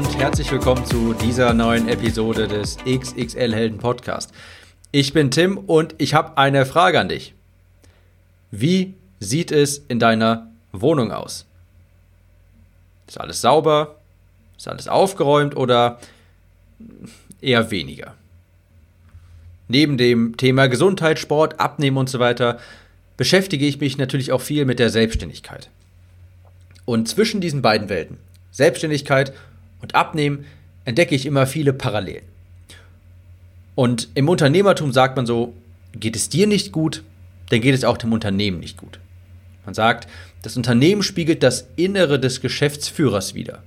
Und herzlich willkommen zu dieser neuen Episode des XXL Helden Podcast. Ich bin Tim und ich habe eine Frage an dich. Wie sieht es in deiner Wohnung aus? Ist alles sauber? Ist alles aufgeräumt oder eher weniger? Neben dem Thema Gesundheit, Sport, Abnehmen und so weiter beschäftige ich mich natürlich auch viel mit der Selbstständigkeit. Und zwischen diesen beiden Welten, Selbstständigkeit und Abnehmen entdecke ich immer viele Parallelen. Und im Unternehmertum sagt man so, geht es dir nicht gut, dann geht es auch dem Unternehmen nicht gut. Man sagt, das Unternehmen spiegelt das Innere des Geschäftsführers wider.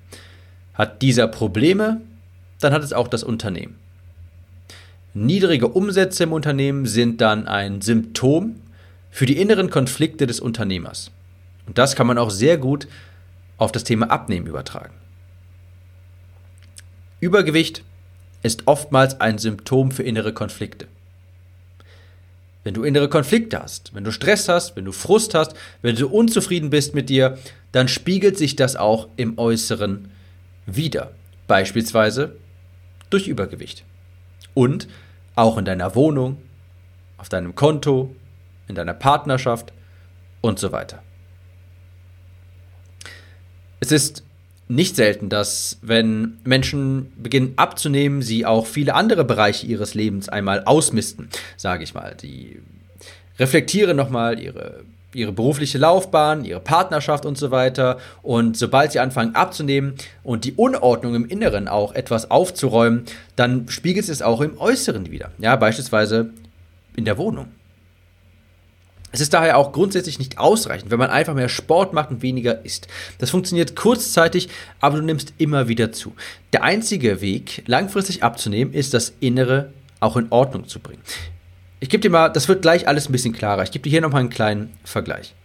Hat dieser Probleme, dann hat es auch das Unternehmen. Niedrige Umsätze im Unternehmen sind dann ein Symptom für die inneren Konflikte des Unternehmers. Und das kann man auch sehr gut auf das Thema Abnehmen übertragen. Übergewicht ist oftmals ein Symptom für innere Konflikte. Wenn du innere Konflikte hast, wenn du Stress hast, wenn du Frust hast, wenn du unzufrieden bist mit dir, dann spiegelt sich das auch im Äußeren wieder. Beispielsweise durch Übergewicht. Und auch in deiner Wohnung, auf deinem Konto, in deiner Partnerschaft und so weiter. Es ist nicht selten, dass wenn Menschen beginnen abzunehmen, sie auch viele andere Bereiche ihres Lebens einmal ausmisten, sage ich mal. Die reflektieren nochmal ihre, ihre berufliche Laufbahn, ihre Partnerschaft und so weiter. Und sobald sie anfangen abzunehmen und die Unordnung im Inneren auch etwas aufzuräumen, dann spiegelt es auch im Äußeren wieder. Ja, beispielsweise in der Wohnung. Es ist daher auch grundsätzlich nicht ausreichend, wenn man einfach mehr Sport macht und weniger isst. Das funktioniert kurzzeitig, aber du nimmst immer wieder zu. Der einzige Weg, langfristig abzunehmen, ist das Innere auch in Ordnung zu bringen. Ich gebe dir mal, das wird gleich alles ein bisschen klarer. Ich gebe dir hier nochmal einen kleinen Vergleich.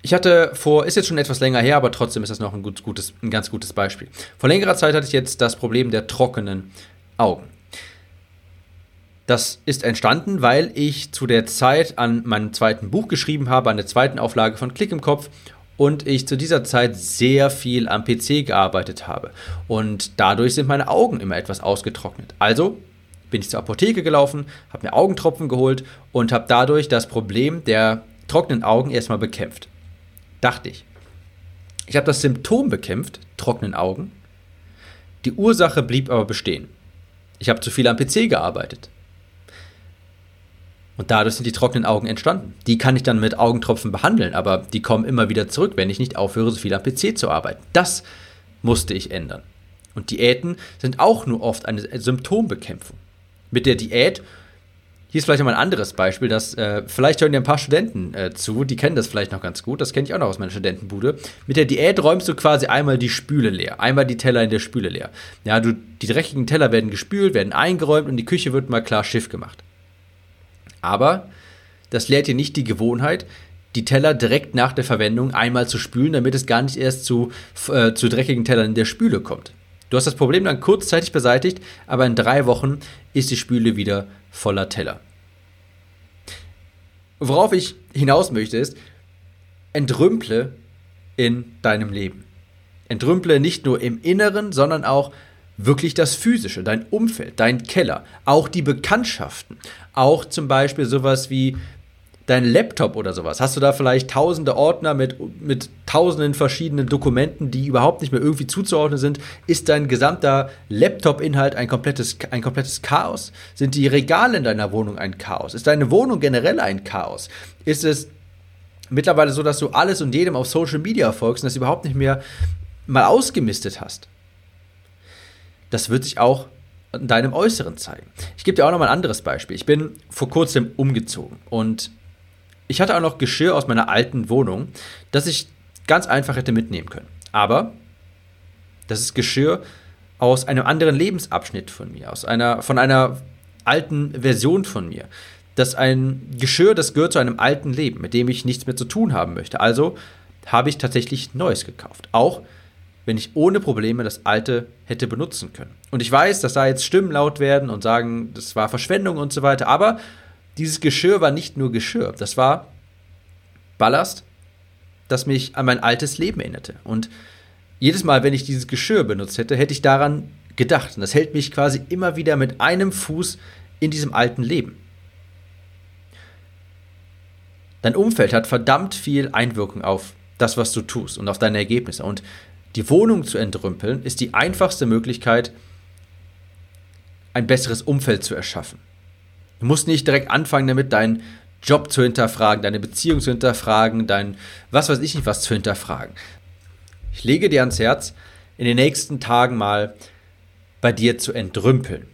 Ich hatte vor, ist jetzt schon etwas länger her, aber trotzdem ist das noch ein, gut, gutes, ein ganz gutes Beispiel. Vor längerer Zeit hatte ich jetzt das Problem der trockenen Augen. Das ist entstanden, weil ich zu der Zeit an meinem zweiten Buch geschrieben habe, an der zweiten Auflage von Klick im Kopf und ich zu dieser Zeit sehr viel am PC gearbeitet habe. Und dadurch sind meine Augen immer etwas ausgetrocknet. Also bin ich zur Apotheke gelaufen, habe mir Augentropfen geholt und habe dadurch das Problem der trockenen Augen erstmal bekämpft. Dachte ich. Ich habe das Symptom bekämpft, trockenen Augen. Die Ursache blieb aber bestehen. Ich habe zu viel am PC gearbeitet. Und dadurch sind die trockenen Augen entstanden. Die kann ich dann mit Augentropfen behandeln, aber die kommen immer wieder zurück, wenn ich nicht aufhöre, so viel am PC zu arbeiten. Das musste ich ändern. Und Diäten sind auch nur oft eine Symptombekämpfung. Mit der Diät, hier ist vielleicht noch mal ein anderes Beispiel, das äh, vielleicht hören dir ein paar Studenten äh, zu, die kennen das vielleicht noch ganz gut, das kenne ich auch noch aus meiner Studentenbude. Mit der Diät räumst du quasi einmal die Spüle leer, einmal die Teller in der Spüle leer. Ja, du, die dreckigen Teller werden gespült, werden eingeräumt und die Küche wird mal klar Schiff gemacht. Aber das lehrt dir nicht die Gewohnheit, die Teller direkt nach der Verwendung einmal zu spülen, damit es gar nicht erst zu, äh, zu dreckigen Tellern in der Spüle kommt. Du hast das Problem dann kurzzeitig beseitigt, aber in drei Wochen ist die Spüle wieder voller Teller. Worauf ich hinaus möchte ist, entrümple in deinem Leben. Entrümple nicht nur im Inneren, sondern auch wirklich das Physische, dein Umfeld, dein Keller, auch die Bekanntschaften, auch zum Beispiel sowas wie dein Laptop oder sowas. Hast du da vielleicht tausende Ordner mit, mit tausenden verschiedenen Dokumenten, die überhaupt nicht mehr irgendwie zuzuordnen sind? Ist dein gesamter Laptop-Inhalt ein komplettes, ein komplettes Chaos? Sind die Regale in deiner Wohnung ein Chaos? Ist deine Wohnung generell ein Chaos? Ist es mittlerweile so, dass du alles und jedem auf Social Media folgst und das überhaupt nicht mehr mal ausgemistet hast? Das wird sich auch in deinem Äußeren zeigen. Ich gebe dir auch noch mal ein anderes Beispiel. Ich bin vor kurzem umgezogen und ich hatte auch noch Geschirr aus meiner alten Wohnung, das ich ganz einfach hätte mitnehmen können. Aber Das ist Geschirr aus einem anderen Lebensabschnitt von mir, aus einer, von einer alten Version von mir. Das ist ein Geschirr, das gehört zu einem alten Leben, mit dem ich nichts mehr zu tun haben möchte. Also habe ich tatsächlich Neues gekauft. Auch wenn ich ohne Probleme das alte hätte benutzen können. Und ich weiß, dass da jetzt Stimmen laut werden und sagen, das war Verschwendung und so weiter, aber dieses Geschirr war nicht nur Geschirr, das war Ballast, das mich an mein altes Leben erinnerte. Und jedes Mal, wenn ich dieses Geschirr benutzt hätte, hätte ich daran gedacht. Und das hält mich quasi immer wieder mit einem Fuß in diesem alten Leben. Dein Umfeld hat verdammt viel Einwirkung auf das, was du tust und auf deine Ergebnisse. Und die Wohnung zu entrümpeln ist die einfachste Möglichkeit, ein besseres Umfeld zu erschaffen. Du musst nicht direkt anfangen damit, deinen Job zu hinterfragen, deine Beziehung zu hinterfragen, dein was weiß ich nicht was zu hinterfragen. Ich lege dir ans Herz, in den nächsten Tagen mal bei dir zu entrümpeln.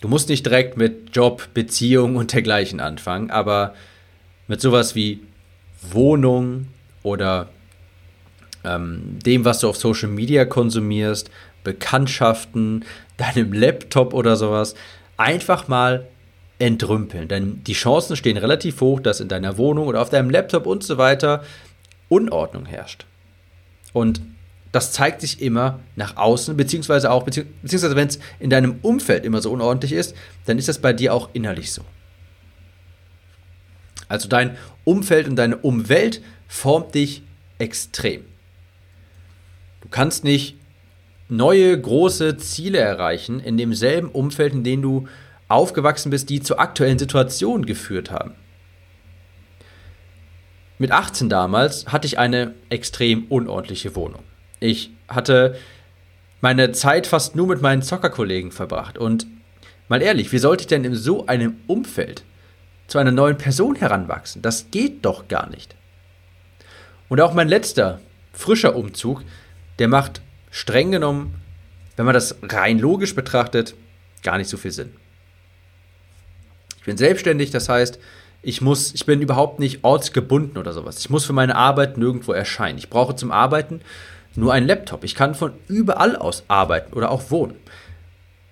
Du musst nicht direkt mit Job, Beziehung und dergleichen anfangen, aber mit sowas wie Wohnung oder ähm, dem, was du auf Social Media konsumierst, Bekanntschaften, deinem Laptop oder sowas, einfach mal entrümpeln. Denn die Chancen stehen relativ hoch, dass in deiner Wohnung oder auf deinem Laptop und so weiter Unordnung herrscht. Und das zeigt sich immer nach außen, beziehungsweise auch, beziehungsweise wenn es in deinem Umfeld immer so unordentlich ist, dann ist das bei dir auch innerlich so. Also dein Umfeld und deine Umwelt formt dich extrem. Kannst nicht neue große Ziele erreichen in demselben Umfeld, in dem du aufgewachsen bist, die zur aktuellen Situation geführt haben. Mit 18 damals hatte ich eine extrem unordentliche Wohnung. Ich hatte meine Zeit fast nur mit meinen Zockerkollegen verbracht. Und mal ehrlich, wie sollte ich denn in so einem Umfeld zu einer neuen Person heranwachsen? Das geht doch gar nicht. Und auch mein letzter, frischer Umzug, der macht streng genommen, wenn man das rein logisch betrachtet, gar nicht so viel Sinn. Ich bin selbstständig, das heißt, ich muss, ich bin überhaupt nicht ortsgebunden oder sowas. Ich muss für meine Arbeit nirgendwo erscheinen. Ich brauche zum Arbeiten nur einen Laptop. Ich kann von überall aus arbeiten oder auch wohnen.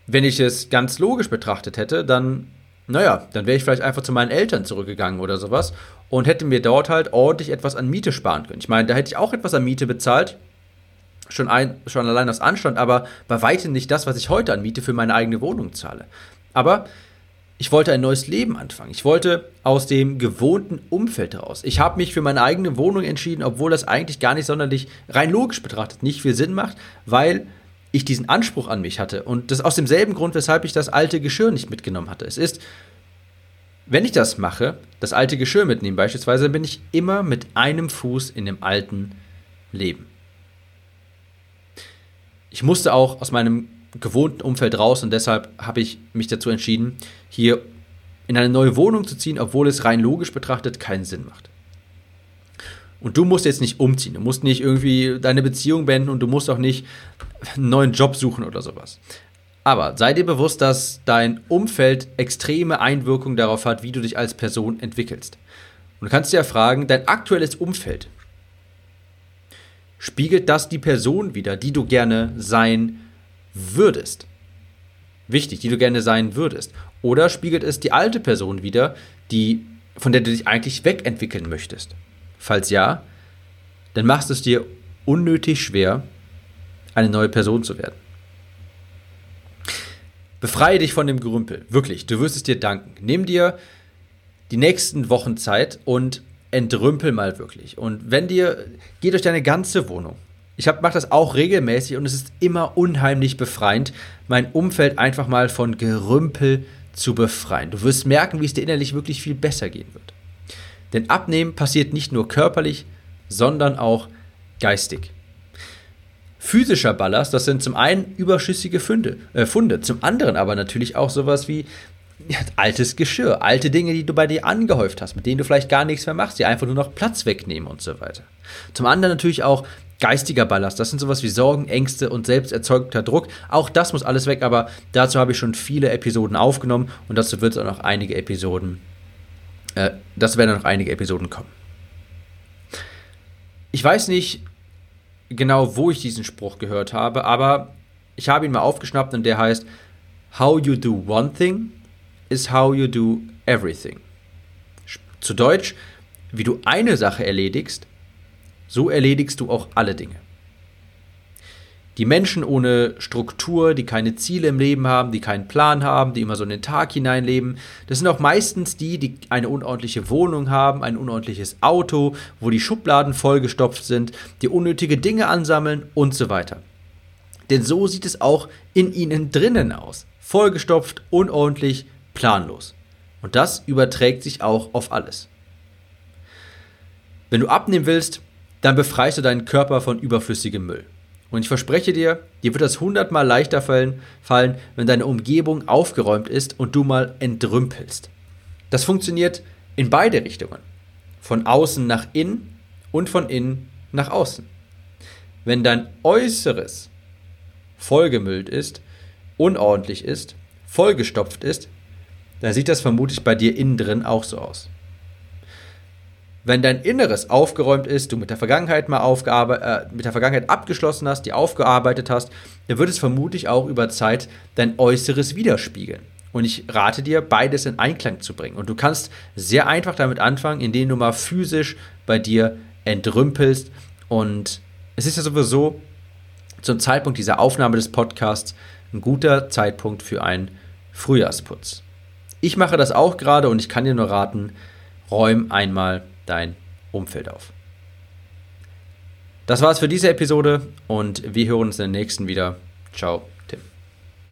Wenn ich es ganz logisch betrachtet hätte, dann, naja, dann wäre ich vielleicht einfach zu meinen Eltern zurückgegangen oder sowas und hätte mir dort halt ordentlich etwas an Miete sparen können. Ich meine, da hätte ich auch etwas an Miete bezahlt, schon, ein, schon allein aus Anstand, aber bei weitem nicht das, was ich heute an Miete für meine eigene Wohnung zahle. Aber ich wollte ein neues Leben anfangen. Ich wollte aus dem gewohnten Umfeld heraus. Ich habe mich für meine eigene Wohnung entschieden, obwohl das eigentlich gar nicht sonderlich rein logisch betrachtet nicht viel Sinn macht, weil ich diesen Anspruch an mich hatte. Und das aus demselben Grund, weshalb ich das alte Geschirr nicht mitgenommen hatte. Es ist, wenn ich das mache, das alte Geschirr mitnehmen beispielsweise, dann bin ich immer mit einem Fuß in dem alten Leben. Ich musste auch aus meinem gewohnten Umfeld raus und deshalb habe ich mich dazu entschieden, hier in eine neue Wohnung zu ziehen, obwohl es rein logisch betrachtet keinen Sinn macht. Und du musst jetzt nicht umziehen, du musst nicht irgendwie deine Beziehung beenden und du musst auch nicht einen neuen Job suchen oder sowas. Aber sei dir bewusst, dass dein Umfeld extreme Einwirkungen darauf hat, wie du dich als Person entwickelst. Und du kannst dir ja fragen, dein aktuelles Umfeld, spiegelt das die Person wieder, die du gerne sein würdest. Wichtig, die du gerne sein würdest. Oder spiegelt es die alte Person wieder, die, von der du dich eigentlich wegentwickeln möchtest? Falls ja, dann machst es dir unnötig schwer, eine neue Person zu werden. Befreie dich von dem Gerümpel. Wirklich, du wirst es dir danken. Nimm dir die nächsten Wochen Zeit und entrümpel mal wirklich. Und wenn dir, geh durch deine ganze Wohnung. Ich mache das auch regelmäßig und es ist immer unheimlich befreiend, mein Umfeld einfach mal von Gerümpel zu befreien. Du wirst merken, wie es dir innerlich wirklich viel besser gehen wird. Denn Abnehmen passiert nicht nur körperlich, sondern auch geistig. Physischer Ballast, das sind zum einen überschüssige Funde, äh, Funde, zum anderen aber natürlich auch sowas wie altes Geschirr, alte Dinge, die du bei dir angehäuft hast, mit denen du vielleicht gar nichts mehr machst, die einfach nur noch Platz wegnehmen und so weiter. Zum anderen natürlich auch geistiger Ballast. Das sind sowas wie Sorgen, Ängste und selbst erzeugter Druck. Auch das muss alles weg, aber dazu habe ich schon viele Episoden aufgenommen und dazu wird es auch noch einige Episoden, äh, das werden noch einige Episoden kommen. Ich weiß nicht, genau, wo ich diesen Spruch gehört habe, aber ich habe ihn mal aufgeschnappt und der heißt, How you do one thing is how you do everything. Zu Deutsch, wie du eine Sache erledigst, so erledigst du auch alle Dinge. Die Menschen ohne Struktur, die keine Ziele im Leben haben, die keinen Plan haben, die immer so in den Tag hineinleben, das sind auch meistens die, die eine unordentliche Wohnung haben, ein unordentliches Auto, wo die Schubladen vollgestopft sind, die unnötige Dinge ansammeln und so weiter. Denn so sieht es auch in ihnen drinnen aus. Vollgestopft, unordentlich, planlos. Und das überträgt sich auch auf alles. Wenn du abnehmen willst, dann befreist du deinen Körper von überflüssigem Müll. Und ich verspreche dir, dir wird das hundertmal leichter fallen, wenn deine Umgebung aufgeräumt ist und du mal entrümpelst. Das funktioniert in beide Richtungen. Von außen nach innen und von innen nach außen. Wenn dein Äußeres vollgemüllt ist, unordentlich ist, vollgestopft ist, dann sieht das vermutlich bei dir innen drin auch so aus. Wenn dein Inneres aufgeräumt ist, du mit der Vergangenheit mal äh, mit der Vergangenheit abgeschlossen hast, die aufgearbeitet hast, dann wird es vermutlich auch über Zeit dein Äußeres widerspiegeln. Und ich rate dir, beides in Einklang zu bringen. Und du kannst sehr einfach damit anfangen, indem du mal physisch bei dir entrümpelst. Und es ist ja sowieso zum Zeitpunkt dieser Aufnahme des Podcasts ein guter Zeitpunkt für einen Frühjahrsputz. Ich mache das auch gerade und ich kann dir nur raten, räum einmal dein Umfeld auf. Das war's für diese Episode und wir hören uns in der nächsten wieder. Ciao.